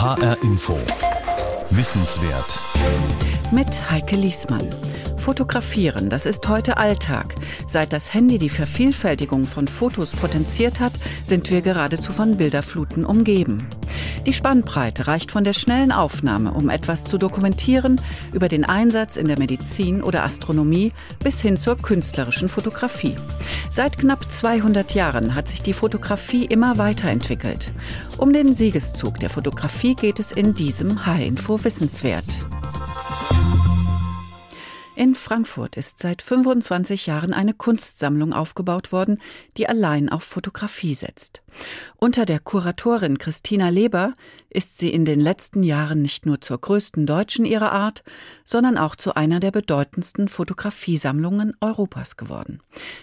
HR Info. Wissenswert. Mit Heike Liesmann. Fotografieren, das ist heute Alltag. Seit das Handy die Vervielfältigung von Fotos potenziert hat, sind wir geradezu von Bilderfluten umgeben. Die Spannbreite reicht von der schnellen Aufnahme, um etwas zu dokumentieren, über den Einsatz in der Medizin oder Astronomie bis hin zur künstlerischen Fotografie. Seit knapp 200 Jahren hat sich die Fotografie immer weiterentwickelt. Um den Siegeszug der Fotografie geht es in diesem H-Info Wissenswert. In Frankfurt ist seit 25 Jahren eine Kunstsammlung aufgebaut worden, die allein auf Fotografie setzt. Unter der Kuratorin Christina Leber ist sie in den letzten Jahren nicht nur zur größten Deutschen ihrer Art, sondern auch zu einer der bedeutendsten Fotografiesammlungen Europas geworden.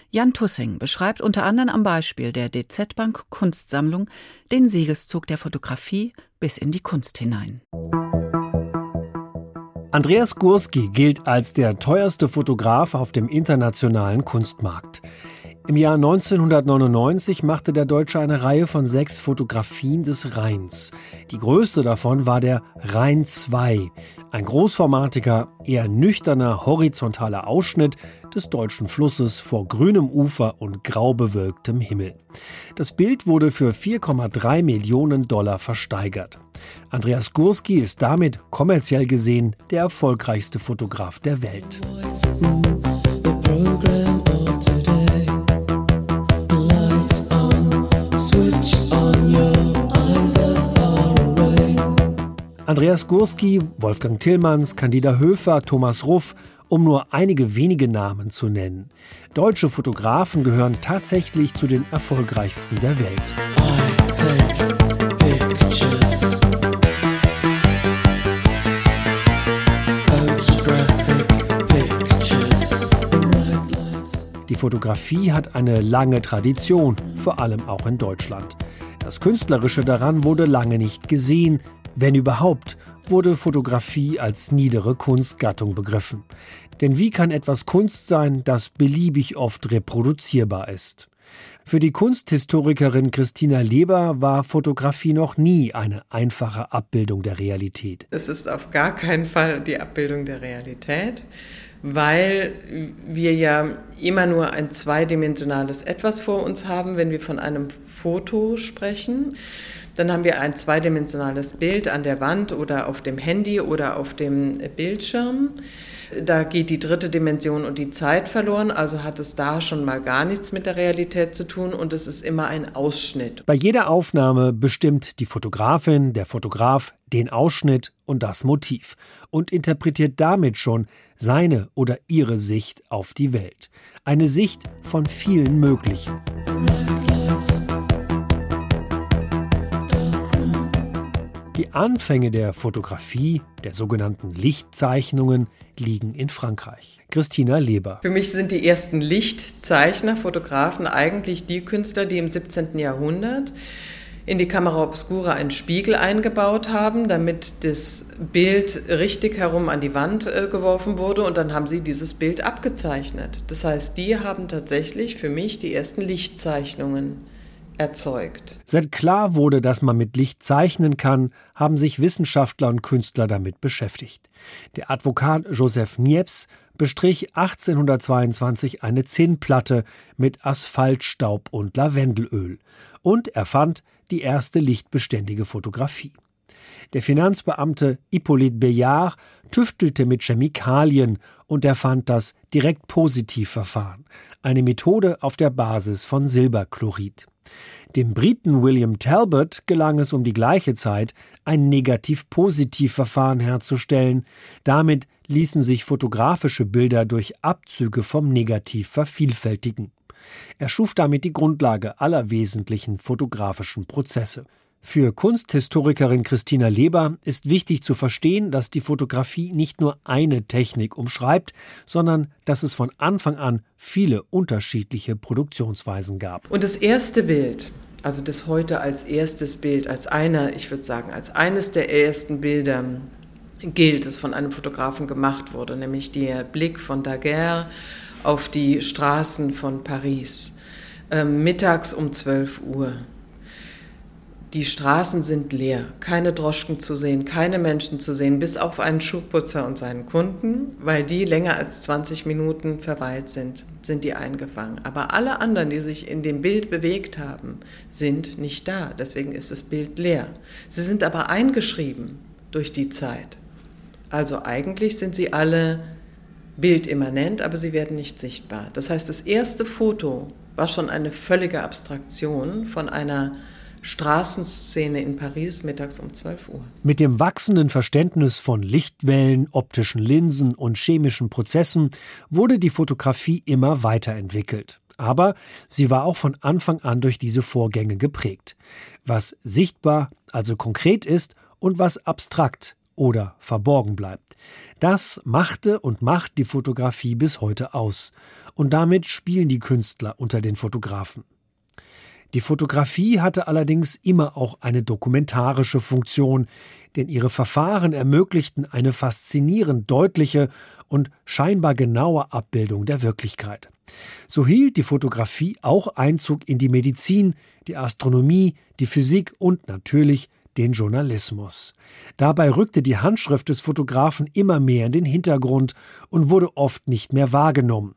Jan Tussing beschreibt unter anderem am Beispiel der DZ Bank Kunstsammlung den Siegeszug der Fotografie bis in die Kunst hinein. Andreas Gurski gilt als der teuerste Fotograf auf dem internationalen Kunstmarkt. Im Jahr 1999 machte der Deutsche eine Reihe von sechs Fotografien des Rheins. Die größte davon war der Rhein II, ein großformatiger, eher nüchterner, horizontaler Ausschnitt des deutschen Flusses vor grünem Ufer und grau bewölktem Himmel. Das Bild wurde für 4,3 Millionen Dollar versteigert. Andreas Gurski ist damit kommerziell gesehen der erfolgreichste Fotograf der Welt. Andreas Gurski, Wolfgang Tillmanns, Candida Höfer, Thomas Ruff, um nur einige wenige Namen zu nennen. Deutsche Fotografen gehören tatsächlich zu den erfolgreichsten der Welt. Die Fotografie hat eine lange Tradition, vor allem auch in Deutschland. Das Künstlerische daran wurde lange nicht gesehen, wenn überhaupt, wurde Fotografie als niedere Kunstgattung begriffen. Denn wie kann etwas Kunst sein, das beliebig oft reproduzierbar ist? Für die Kunsthistorikerin Christina Leber war Fotografie noch nie eine einfache Abbildung der Realität. Es ist auf gar keinen Fall die Abbildung der Realität, weil wir ja immer nur ein zweidimensionales Etwas vor uns haben, wenn wir von einem Foto sprechen. Dann haben wir ein zweidimensionales Bild an der Wand oder auf dem Handy oder auf dem Bildschirm. Da geht die dritte Dimension und die Zeit verloren, also hat es da schon mal gar nichts mit der Realität zu tun und es ist immer ein Ausschnitt. Bei jeder Aufnahme bestimmt die Fotografin, der Fotograf den Ausschnitt und das Motiv und interpretiert damit schon seine oder ihre Sicht auf die Welt. Eine Sicht von vielen möglichen. Die Anfänge der Fotografie, der sogenannten Lichtzeichnungen, liegen in Frankreich. Christina Leber. Für mich sind die ersten Lichtzeichner, Fotografen eigentlich die Künstler, die im 17. Jahrhundert in die Kamera Obscura einen Spiegel eingebaut haben, damit das Bild richtig herum an die Wand äh, geworfen wurde und dann haben sie dieses Bild abgezeichnet. Das heißt, die haben tatsächlich für mich die ersten Lichtzeichnungen erzeugt. Seit klar wurde, dass man mit Licht zeichnen kann, haben sich Wissenschaftler und Künstler damit beschäftigt. Der Advokat Joseph Niepce bestrich 1822 eine Zinnplatte mit Asphaltstaub und Lavendelöl und erfand die erste lichtbeständige Fotografie. Der Finanzbeamte Hippolyte Bayard tüftelte mit Chemikalien und erfand das Direkt-Positiv-Verfahren, eine Methode auf der Basis von Silberchlorid. Dem Briten William Talbot gelang es um die gleiche Zeit, ein Negativ-Positiv-Verfahren herzustellen. Damit ließen sich fotografische Bilder durch Abzüge vom Negativ vervielfältigen. Er schuf damit die Grundlage aller wesentlichen fotografischen Prozesse. Für Kunsthistorikerin Christina Leber ist wichtig zu verstehen, dass die Fotografie nicht nur eine Technik umschreibt, sondern dass es von Anfang an viele unterschiedliche Produktionsweisen gab. Und das erste Bild, also das heute als erstes Bild, als einer, ich würde sagen, als eines der ersten Bilder gilt, das von einem Fotografen gemacht wurde, nämlich der Blick von Daguerre auf die Straßen von Paris, äh, mittags um 12 Uhr. Die Straßen sind leer, keine Droschken zu sehen, keine Menschen zu sehen, bis auf einen Schuhputzer und seinen Kunden, weil die länger als 20 Minuten verweilt sind, sind die eingefangen. Aber alle anderen, die sich in dem Bild bewegt haben, sind nicht da. Deswegen ist das Bild leer. Sie sind aber eingeschrieben durch die Zeit. Also eigentlich sind sie alle bildimmanent, aber sie werden nicht sichtbar. Das heißt, das erste Foto war schon eine völlige Abstraktion von einer Straßenszene in Paris mittags um 12 Uhr. Mit dem wachsenden Verständnis von Lichtwellen, optischen Linsen und chemischen Prozessen wurde die Fotografie immer weiterentwickelt. Aber sie war auch von Anfang an durch diese Vorgänge geprägt. Was sichtbar, also konkret ist, und was abstrakt oder verborgen bleibt. Das machte und macht die Fotografie bis heute aus. Und damit spielen die Künstler unter den Fotografen. Die Fotografie hatte allerdings immer auch eine dokumentarische Funktion, denn ihre Verfahren ermöglichten eine faszinierend deutliche und scheinbar genaue Abbildung der Wirklichkeit. So hielt die Fotografie auch Einzug in die Medizin, die Astronomie, die Physik und natürlich den Journalismus. Dabei rückte die Handschrift des Fotografen immer mehr in den Hintergrund und wurde oft nicht mehr wahrgenommen.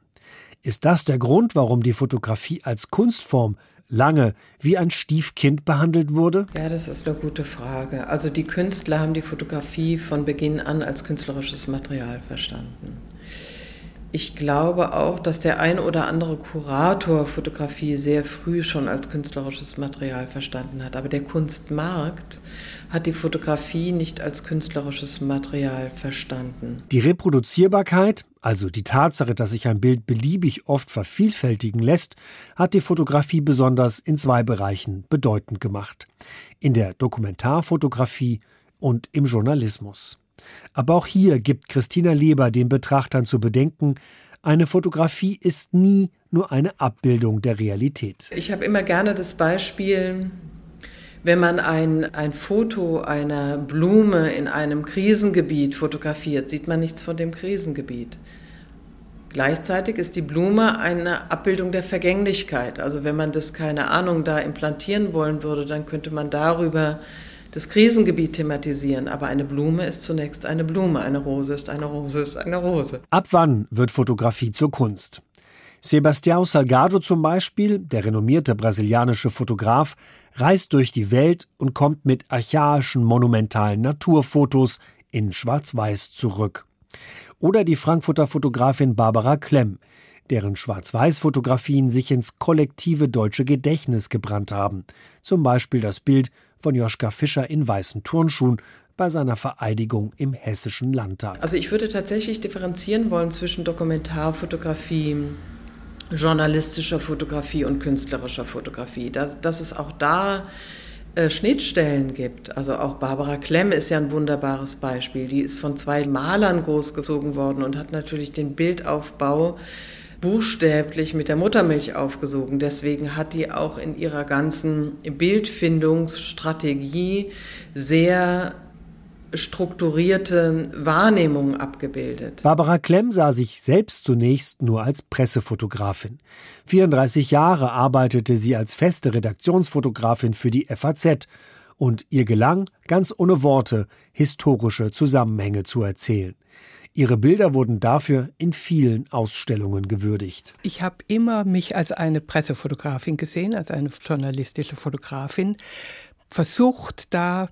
Ist das der Grund, warum die Fotografie als Kunstform lange wie ein Stiefkind behandelt wurde? Ja, das ist eine gute Frage. Also die Künstler haben die Fotografie von Beginn an als künstlerisches Material verstanden. Ich glaube auch, dass der ein oder andere Kurator Fotografie sehr früh schon als künstlerisches Material verstanden hat. Aber der Kunstmarkt hat die Fotografie nicht als künstlerisches Material verstanden. Die Reproduzierbarkeit, also die Tatsache, dass sich ein Bild beliebig oft vervielfältigen lässt, hat die Fotografie besonders in zwei Bereichen bedeutend gemacht. In der Dokumentarfotografie und im Journalismus. Aber auch hier gibt Christina Leber den Betrachtern zu bedenken, eine Fotografie ist nie nur eine Abbildung der Realität. Ich habe immer gerne das Beispiel, wenn man ein, ein Foto einer Blume in einem Krisengebiet fotografiert, sieht man nichts von dem Krisengebiet. Gleichzeitig ist die Blume eine Abbildung der Vergänglichkeit. Also wenn man das, keine Ahnung, da implantieren wollen würde, dann könnte man darüber das Krisengebiet thematisieren. Aber eine Blume ist zunächst eine Blume, eine Rose ist eine Rose ist eine Rose. Ab wann wird Fotografie zur Kunst? Sebastião Salgado zum Beispiel, der renommierte brasilianische Fotograf, reist durch die Welt und kommt mit archaischen, monumentalen Naturfotos in Schwarz-Weiß zurück. Oder die Frankfurter Fotografin Barbara Klemm, deren Schwarz-Weiß-Fotografien sich ins kollektive deutsche Gedächtnis gebrannt haben. Zum Beispiel das Bild von Joschka Fischer in weißen Turnschuhen bei seiner Vereidigung im Hessischen Landtag. Also ich würde tatsächlich differenzieren wollen zwischen Dokumentarfotografie, journalistischer Fotografie und künstlerischer Fotografie. Dass, dass es auch da äh, Schnittstellen gibt. Also auch Barbara Klemm ist ja ein wunderbares Beispiel. Die ist von zwei Malern großgezogen worden und hat natürlich den Bildaufbau buchstäblich mit der Muttermilch aufgesogen. Deswegen hat die auch in ihrer ganzen Bildfindungsstrategie sehr strukturierte Wahrnehmungen abgebildet. Barbara Klemm sah sich selbst zunächst nur als Pressefotografin. 34 Jahre arbeitete sie als feste Redaktionsfotografin für die FAZ und ihr gelang, ganz ohne Worte, historische Zusammenhänge zu erzählen. Ihre Bilder wurden dafür in vielen Ausstellungen gewürdigt. Ich habe immer mich als eine Pressefotografin gesehen, als eine journalistische Fotografin, versucht da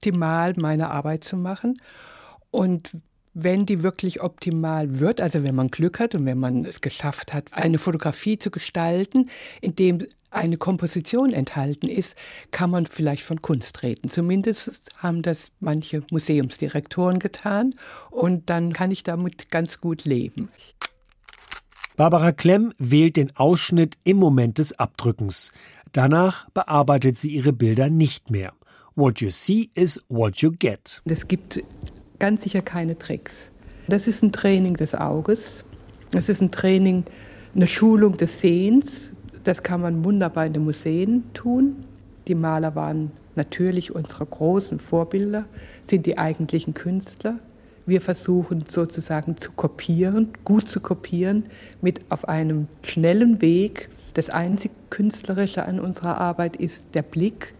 optimal meine Arbeit zu machen. Und wenn die wirklich optimal wird, also wenn man Glück hat und wenn man es geschafft hat, eine Fotografie zu gestalten, in dem eine Komposition enthalten ist, kann man vielleicht von Kunst reden. Zumindest haben das manche Museumsdirektoren getan und dann kann ich damit ganz gut leben. Barbara Klemm wählt den Ausschnitt im Moment des Abdrückens. Danach bearbeitet sie ihre Bilder nicht mehr. What you see is what you get. Es gibt ganz sicher keine Tricks. Das ist ein Training des Auges. Es ist ein Training, eine Schulung des Sehens. Das kann man wunderbar in den Museen tun. Die Maler waren natürlich unsere großen Vorbilder, sind die eigentlichen Künstler. Wir versuchen sozusagen zu kopieren, gut zu kopieren, mit auf einem schnellen Weg. Das einzig Künstlerische an unserer Arbeit ist der Blick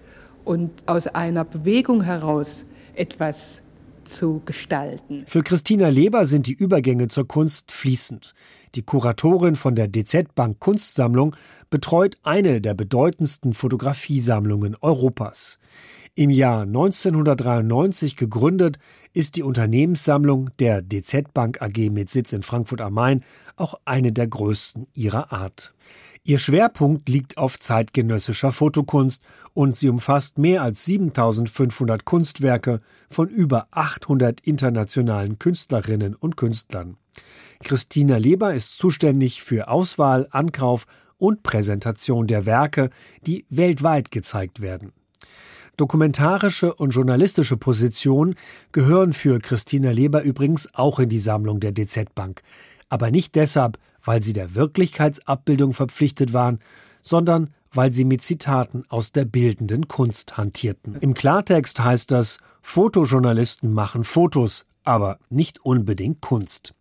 und aus einer Bewegung heraus etwas zu gestalten. Für Christina Leber sind die Übergänge zur Kunst fließend. Die Kuratorin von der DZ Bank Kunstsammlung betreut eine der bedeutendsten Fotografiesammlungen Europas. Im Jahr 1993 gegründet, ist die Unternehmenssammlung der DZ Bank AG mit Sitz in Frankfurt am Main auch eine der größten ihrer Art. Ihr Schwerpunkt liegt auf zeitgenössischer Fotokunst und sie umfasst mehr als 7500 Kunstwerke von über 800 internationalen Künstlerinnen und Künstlern. Christina Leber ist zuständig für Auswahl, Ankauf und Präsentation der Werke, die weltweit gezeigt werden. Dokumentarische und journalistische Positionen gehören für Christina Leber übrigens auch in die Sammlung der DZ Bank, aber nicht deshalb, weil sie der Wirklichkeitsabbildung verpflichtet waren, sondern weil sie mit Zitaten aus der bildenden Kunst hantierten. Im Klartext heißt das, Fotojournalisten machen Fotos, aber nicht unbedingt Kunst.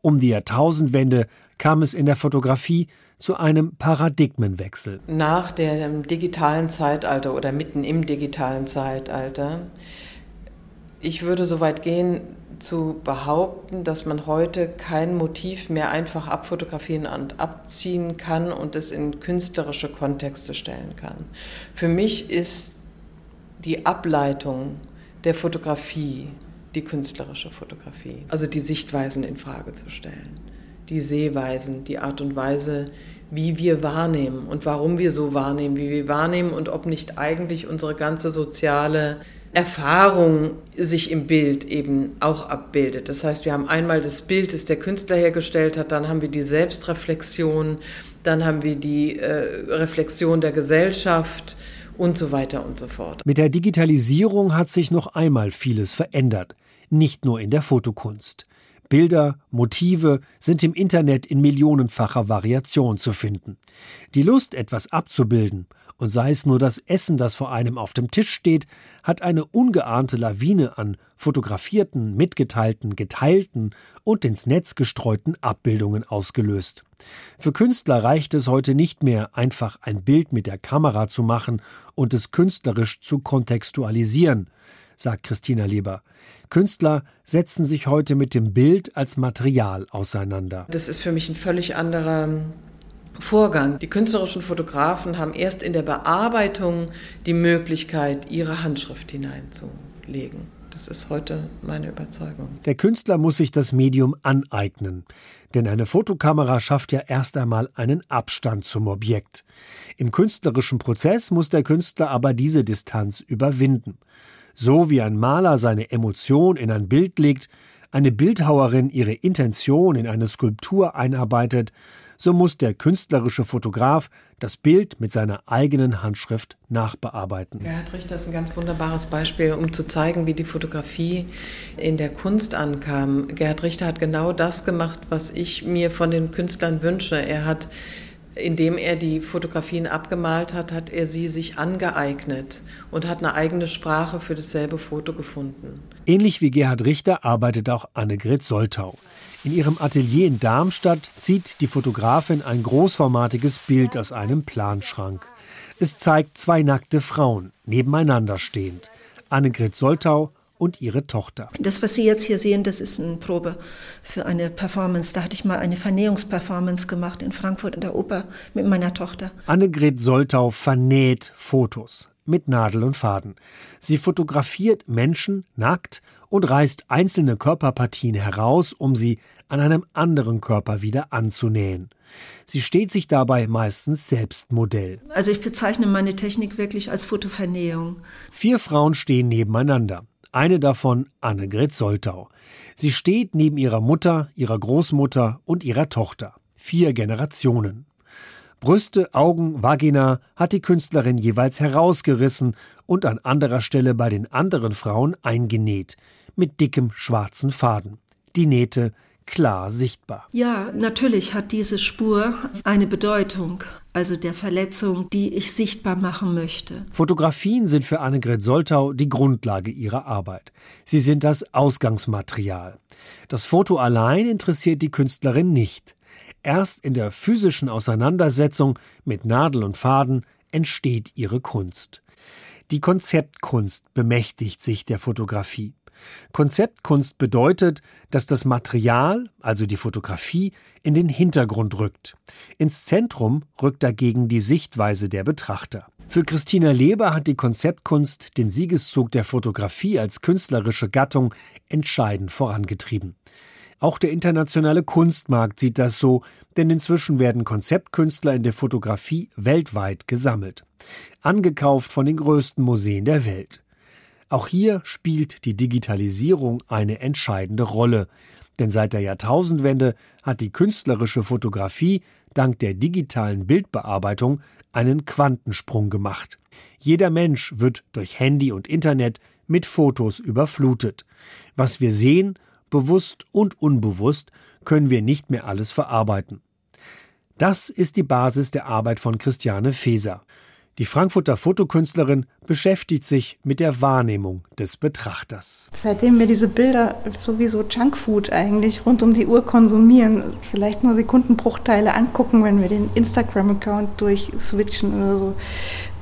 Um die Jahrtausendwende kam es in der Fotografie zu einem Paradigmenwechsel. Nach dem digitalen Zeitalter oder mitten im digitalen Zeitalter, ich würde so weit gehen, zu behaupten, dass man heute kein Motiv mehr einfach abfotografieren und abziehen kann und es in künstlerische Kontexte stellen kann. Für mich ist die Ableitung der Fotografie die künstlerische Fotografie, also die Sichtweisen in Frage zu stellen, die Sehweisen, die Art und Weise, wie wir wahrnehmen und warum wir so wahrnehmen, wie wir wahrnehmen und ob nicht eigentlich unsere ganze soziale Erfahrung sich im Bild eben auch abbildet. Das heißt, wir haben einmal das Bild, das der Künstler hergestellt hat, dann haben wir die Selbstreflexion, dann haben wir die äh, Reflexion der Gesellschaft und so weiter und so fort. Mit der Digitalisierung hat sich noch einmal vieles verändert, nicht nur in der Fotokunst. Bilder, Motive sind im Internet in millionenfacher Variation zu finden. Die Lust, etwas abzubilden und sei es nur das Essen, das vor einem auf dem Tisch steht, hat eine ungeahnte Lawine an fotografierten, mitgeteilten, geteilten und ins Netz gestreuten Abbildungen ausgelöst. Für Künstler reicht es heute nicht mehr, einfach ein Bild mit der Kamera zu machen und es künstlerisch zu kontextualisieren, sagt Christina Lieber. Künstler setzen sich heute mit dem Bild als Material auseinander. Das ist für mich ein völlig anderer Vorgang. Die künstlerischen Fotografen haben erst in der Bearbeitung die Möglichkeit, ihre Handschrift hineinzulegen. Das ist heute meine Überzeugung. Der Künstler muss sich das Medium aneignen. Denn eine Fotokamera schafft ja erst einmal einen Abstand zum Objekt. Im künstlerischen Prozess muss der Künstler aber diese Distanz überwinden. So wie ein Maler seine Emotion in ein Bild legt, eine Bildhauerin ihre Intention in eine Skulptur einarbeitet, so muss der künstlerische Fotograf das Bild mit seiner eigenen Handschrift nachbearbeiten. Gerhard Richter ist ein ganz wunderbares Beispiel, um zu zeigen, wie die Fotografie in der Kunst ankam. Gerhard Richter hat genau das gemacht, was ich mir von den Künstlern wünsche. Er hat indem er die Fotografien abgemalt hat, hat er sie sich angeeignet und hat eine eigene Sprache für dasselbe Foto gefunden. Ähnlich wie Gerhard Richter arbeitet auch Annegret Soltau. In ihrem Atelier in Darmstadt zieht die Fotografin ein großformatiges Bild aus einem Planschrank. Es zeigt zwei nackte Frauen, nebeneinander stehend. Annegret Soltau und ihre Tochter. Das, was Sie jetzt hier sehen, das ist eine Probe für eine Performance. Da hatte ich mal eine Vernähungsperformance gemacht in Frankfurt in der Oper mit meiner Tochter. Annegret Soltau vernäht Fotos mit Nadel und Faden. Sie fotografiert Menschen nackt und reißt einzelne Körperpartien heraus, um sie an einem anderen Körper wieder anzunähen. Sie steht sich dabei meistens selbst Modell. Also ich bezeichne meine Technik wirklich als Fotovernähung. Vier Frauen stehen nebeneinander. Eine davon Annegret Soltau. Sie steht neben ihrer Mutter, ihrer Großmutter und ihrer Tochter. Vier Generationen. Brüste, Augen, Vagina hat die Künstlerin jeweils herausgerissen und an anderer Stelle bei den anderen Frauen eingenäht, mit dickem schwarzen Faden. Die Nähte klar sichtbar. Ja, natürlich hat diese Spur eine Bedeutung, also der Verletzung, die ich sichtbar machen möchte. Fotografien sind für Annegret Soltau die Grundlage ihrer Arbeit. Sie sind das Ausgangsmaterial. Das Foto allein interessiert die Künstlerin nicht. Erst in der physischen Auseinandersetzung mit Nadel und Faden entsteht ihre Kunst. Die Konzeptkunst bemächtigt sich der Fotografie. Konzeptkunst bedeutet, dass das Material, also die Fotografie, in den Hintergrund rückt. Ins Zentrum rückt dagegen die Sichtweise der Betrachter. Für Christina Leber hat die Konzeptkunst den Siegeszug der Fotografie als künstlerische Gattung entscheidend vorangetrieben. Auch der internationale Kunstmarkt sieht das so, denn inzwischen werden Konzeptkünstler in der Fotografie weltweit gesammelt. Angekauft von den größten Museen der Welt. Auch hier spielt die Digitalisierung eine entscheidende Rolle, denn seit der Jahrtausendwende hat die künstlerische Fotografie dank der digitalen Bildbearbeitung einen Quantensprung gemacht. Jeder Mensch wird durch Handy und Internet mit Fotos überflutet. Was wir sehen, bewusst und unbewusst, können wir nicht mehr alles verarbeiten. Das ist die Basis der Arbeit von Christiane Feser. Die Frankfurter Fotokünstlerin beschäftigt sich mit der Wahrnehmung des Betrachters. Seitdem wir diese Bilder sowieso Junkfood eigentlich rund um die Uhr konsumieren, vielleicht nur Sekundenbruchteile angucken, wenn wir den Instagram-Account durchswitchen oder so,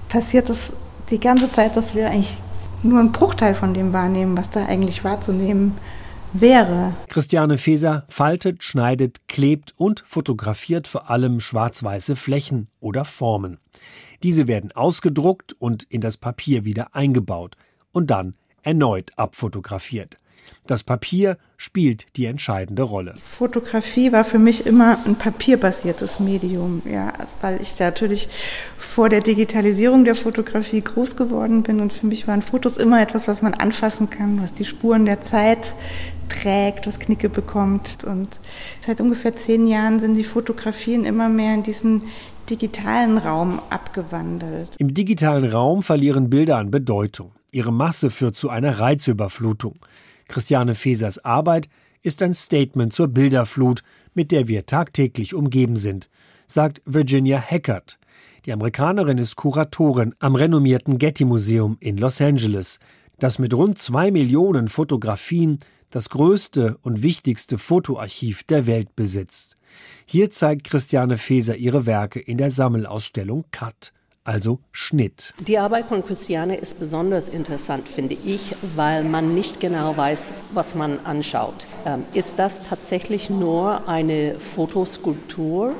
passiert das die ganze Zeit, dass wir eigentlich nur einen Bruchteil von dem wahrnehmen, was da eigentlich wahrzunehmen wäre. Christiane Feser faltet, schneidet, klebt und fotografiert vor allem schwarz-weiße Flächen oder Formen. Diese werden ausgedruckt und in das Papier wieder eingebaut und dann erneut abfotografiert. Das Papier spielt die entscheidende Rolle. Fotografie war für mich immer ein papierbasiertes Medium, ja, weil ich natürlich vor der Digitalisierung der Fotografie groß geworden bin und für mich waren Fotos immer etwas, was man anfassen kann, was die Spuren der Zeit trägt, was Knicke bekommt. Und seit ungefähr zehn Jahren sind die Fotografien immer mehr in diesen digitalen Raum abgewandelt. Im digitalen Raum verlieren Bilder an Bedeutung. Ihre Masse führt zu einer Reizüberflutung. Christiane Fesers Arbeit ist ein Statement zur Bilderflut, mit der wir tagtäglich umgeben sind, sagt Virginia Hackert. Die Amerikanerin ist Kuratorin am renommierten Getty Museum in Los Angeles, das mit rund zwei Millionen Fotografien das größte und wichtigste Fotoarchiv der Welt besitzt. Hier zeigt Christiane Feser ihre Werke in der Sammelausstellung Cut, also Schnitt. Die Arbeit von Christiane ist besonders interessant, finde ich, weil man nicht genau weiß, was man anschaut. Ähm, ist das tatsächlich nur eine Fotoskulptur?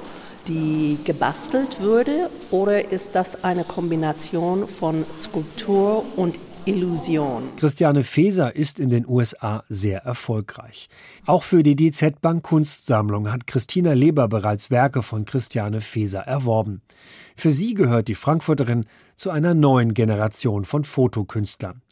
die gebastelt würde oder ist das eine Kombination von Skulptur und Illusion. Christiane Feser ist in den USA sehr erfolgreich. Auch für die DZ Bank Kunstsammlung hat Christina Leber bereits Werke von Christiane Feser erworben. Für sie gehört die Frankfurterin zu einer neuen Generation von Fotokünstlern.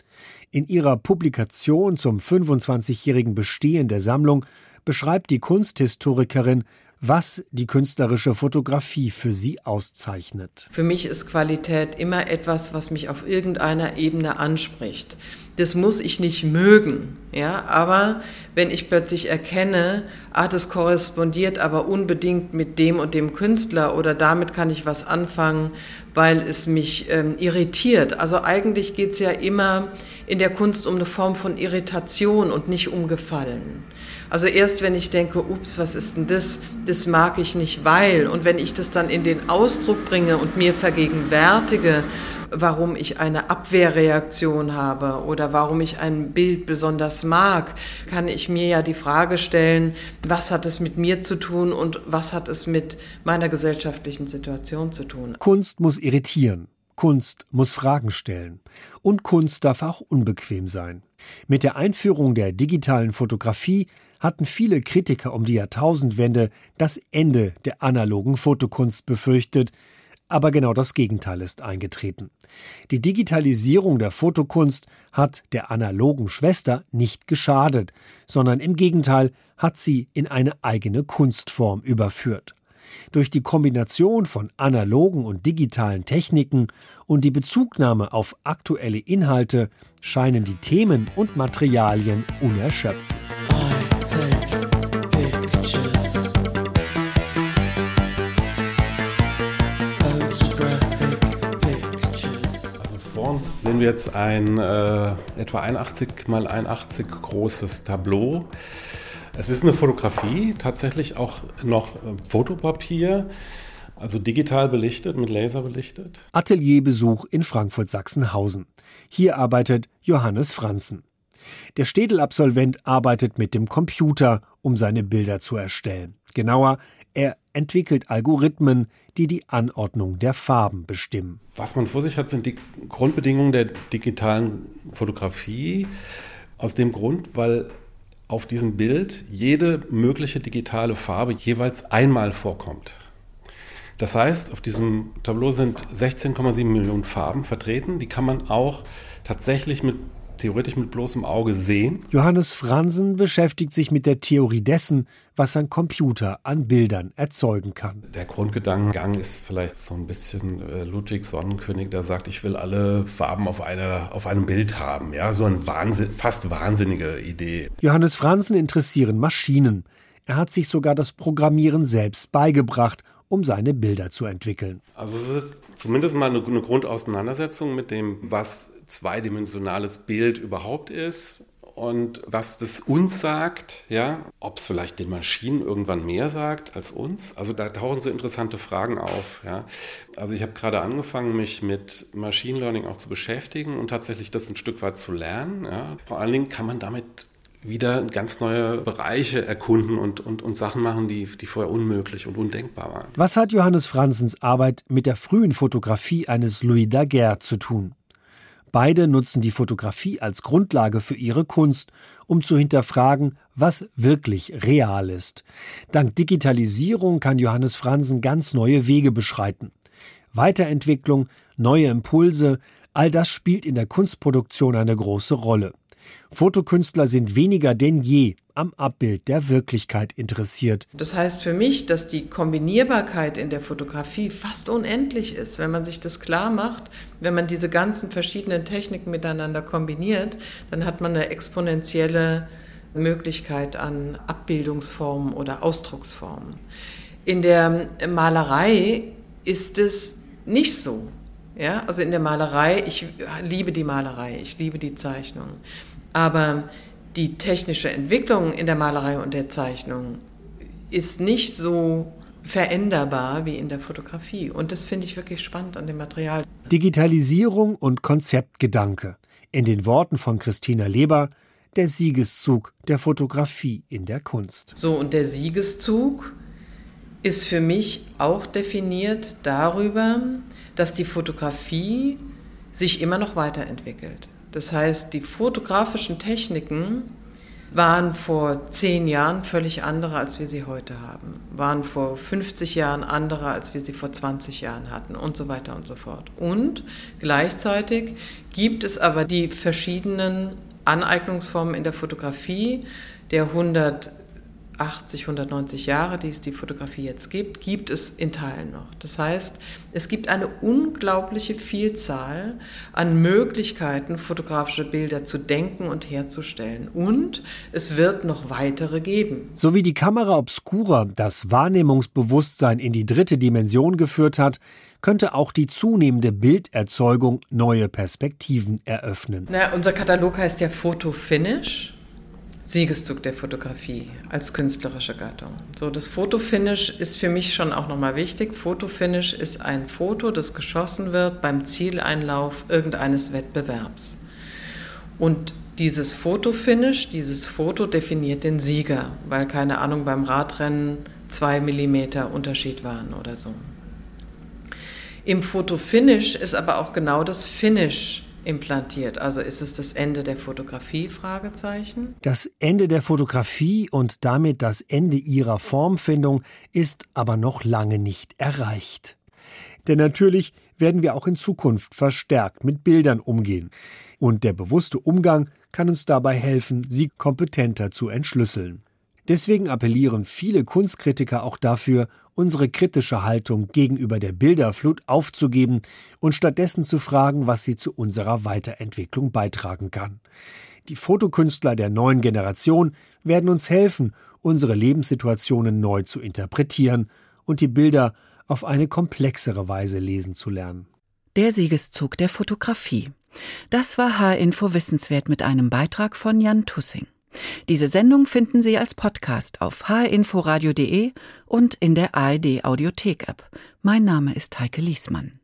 In ihrer Publikation zum 25-jährigen Bestehen der Sammlung beschreibt die Kunsthistorikerin was die künstlerische Fotografie für Sie auszeichnet. Für mich ist Qualität immer etwas, was mich auf irgendeiner Ebene anspricht. Das muss ich nicht mögen, ja, aber wenn ich plötzlich erkenne, ah, das korrespondiert aber unbedingt mit dem und dem Künstler oder damit kann ich was anfangen, weil es mich ähm, irritiert. Also eigentlich geht es ja immer in der Kunst um eine Form von Irritation und nicht um Gefallen. Also erst wenn ich denke, ups, was ist denn das? Das mag ich nicht, weil. Und wenn ich das dann in den Ausdruck bringe und mir vergegenwärtige, warum ich eine Abwehrreaktion habe oder warum ich ein Bild besonders mag, kann ich mir ja die Frage stellen, was hat es mit mir zu tun und was hat es mit meiner gesellschaftlichen Situation zu tun. Kunst muss irritieren. Kunst muss Fragen stellen. Und Kunst darf auch unbequem sein. Mit der Einführung der digitalen Fotografie hatten viele Kritiker um die Jahrtausendwende das Ende der analogen Fotokunst befürchtet, aber genau das Gegenteil ist eingetreten. Die Digitalisierung der Fotokunst hat der analogen Schwester nicht geschadet, sondern im Gegenteil hat sie in eine eigene Kunstform überführt. Durch die Kombination von analogen und digitalen Techniken und die Bezugnahme auf aktuelle Inhalte scheinen die Themen und Materialien unerschöpflich. Also vor uns sehen wir jetzt ein äh, etwa 81 mal 81 großes Tableau. Es ist eine Fotografie, tatsächlich auch noch äh, Fotopapier. Also digital belichtet, mit Laser belichtet. Atelierbesuch in Frankfurt-Sachsenhausen. Hier arbeitet Johannes Franzen. Der Städel-Absolvent arbeitet mit dem Computer, um seine Bilder zu erstellen. Genauer, er entwickelt Algorithmen, die die Anordnung der Farben bestimmen. Was man vor sich hat, sind die Grundbedingungen der digitalen Fotografie. Aus dem Grund, weil auf diesem Bild jede mögliche digitale Farbe jeweils einmal vorkommt. Das heißt, auf diesem Tableau sind 16,7 Millionen Farben vertreten. Die kann man auch tatsächlich mit theoretisch mit bloßem Auge sehen. Johannes Fransen beschäftigt sich mit der Theorie dessen, was ein Computer an Bildern erzeugen kann. Der Grundgedankengang ist vielleicht so ein bisschen äh, Ludwig Sonnenkönig, der sagt, ich will alle Farben auf, eine, auf einem Bild haben. Ja, so eine Wahnsinn, fast wahnsinnige Idee. Johannes Franzen interessieren Maschinen. Er hat sich sogar das Programmieren selbst beigebracht um seine Bilder zu entwickeln. Also es ist zumindest mal eine, eine Grundauseinandersetzung mit dem, was zweidimensionales Bild überhaupt ist und was das uns sagt, ja, ob es vielleicht den Maschinen irgendwann mehr sagt als uns. Also da tauchen so interessante Fragen auf, ja. Also ich habe gerade angefangen, mich mit Machine Learning auch zu beschäftigen und tatsächlich das ein Stück weit zu lernen. Ja. Vor allen Dingen kann man damit wieder ganz neue Bereiche erkunden und, und, und Sachen machen, die, die vorher unmöglich und undenkbar waren. Was hat Johannes Franzens Arbeit mit der frühen Fotografie eines Louis Daguerre zu tun? Beide nutzen die Fotografie als Grundlage für ihre Kunst, um zu hinterfragen, was wirklich real ist. Dank Digitalisierung kann Johannes Franzen ganz neue Wege beschreiten. Weiterentwicklung, neue Impulse, all das spielt in der Kunstproduktion eine große Rolle. Fotokünstler sind weniger denn je am Abbild der Wirklichkeit interessiert. Das heißt für mich, dass die Kombinierbarkeit in der Fotografie fast unendlich ist, wenn man sich das klar macht. Wenn man diese ganzen verschiedenen Techniken miteinander kombiniert, dann hat man eine exponentielle Möglichkeit an Abbildungsformen oder Ausdrucksformen. In der Malerei ist es nicht so. Ja, also in der Malerei, ich liebe die Malerei, ich liebe die Zeichnung. Aber die technische Entwicklung in der Malerei und der Zeichnung ist nicht so veränderbar wie in der Fotografie. Und das finde ich wirklich spannend an dem Material. Digitalisierung und Konzeptgedanke. In den Worten von Christina Leber, der Siegeszug der Fotografie in der Kunst. So, und der Siegeszug ist für mich auch definiert darüber, dass die Fotografie sich immer noch weiterentwickelt. Das heißt, die fotografischen Techniken waren vor zehn Jahren völlig andere, als wir sie heute haben, waren vor 50 Jahren andere, als wir sie vor 20 Jahren hatten und so weiter und so fort. Und gleichzeitig gibt es aber die verschiedenen Aneignungsformen in der Fotografie der 100 80, 190 Jahre, die es die Fotografie jetzt gibt, gibt es in Teilen noch. Das heißt, es gibt eine unglaubliche Vielzahl an Möglichkeiten, fotografische Bilder zu denken und herzustellen. Und es wird noch weitere geben. So wie die Kamera Obscura das Wahrnehmungsbewusstsein in die dritte Dimension geführt hat, könnte auch die zunehmende Bilderzeugung neue Perspektiven eröffnen. Na, unser Katalog heißt ja Fotofinish. Siegeszug der Fotografie als künstlerische Gattung. So, das Fotofinish ist für mich schon auch nochmal wichtig. Fotofinish ist ein Foto, das geschossen wird beim Zieleinlauf irgendeines Wettbewerbs. Und dieses Fotofinish, dieses Foto definiert den Sieger, weil keine Ahnung beim Radrennen zwei Millimeter Unterschied waren oder so. Im Fotofinish ist aber auch genau das Finish implantiert? Also ist es das Ende der Fotografie? Fragezeichen. Das Ende der Fotografie und damit das Ende ihrer Formfindung ist aber noch lange nicht erreicht. Denn natürlich werden wir auch in Zukunft verstärkt mit Bildern umgehen. Und der bewusste Umgang kann uns dabei helfen, sie kompetenter zu entschlüsseln. Deswegen appellieren viele Kunstkritiker auch dafür, unsere kritische Haltung gegenüber der Bilderflut aufzugeben und stattdessen zu fragen, was sie zu unserer Weiterentwicklung beitragen kann. Die Fotokünstler der neuen Generation werden uns helfen, unsere Lebenssituationen neu zu interpretieren und die Bilder auf eine komplexere Weise lesen zu lernen. Der Siegeszug der Fotografie. Das war H-Info Wissenswert mit einem Beitrag von Jan Tussing. Diese Sendung finden Sie als Podcast auf hrinforadio.de und in der ARD Audiothek App. Mein Name ist Heike Liesmann.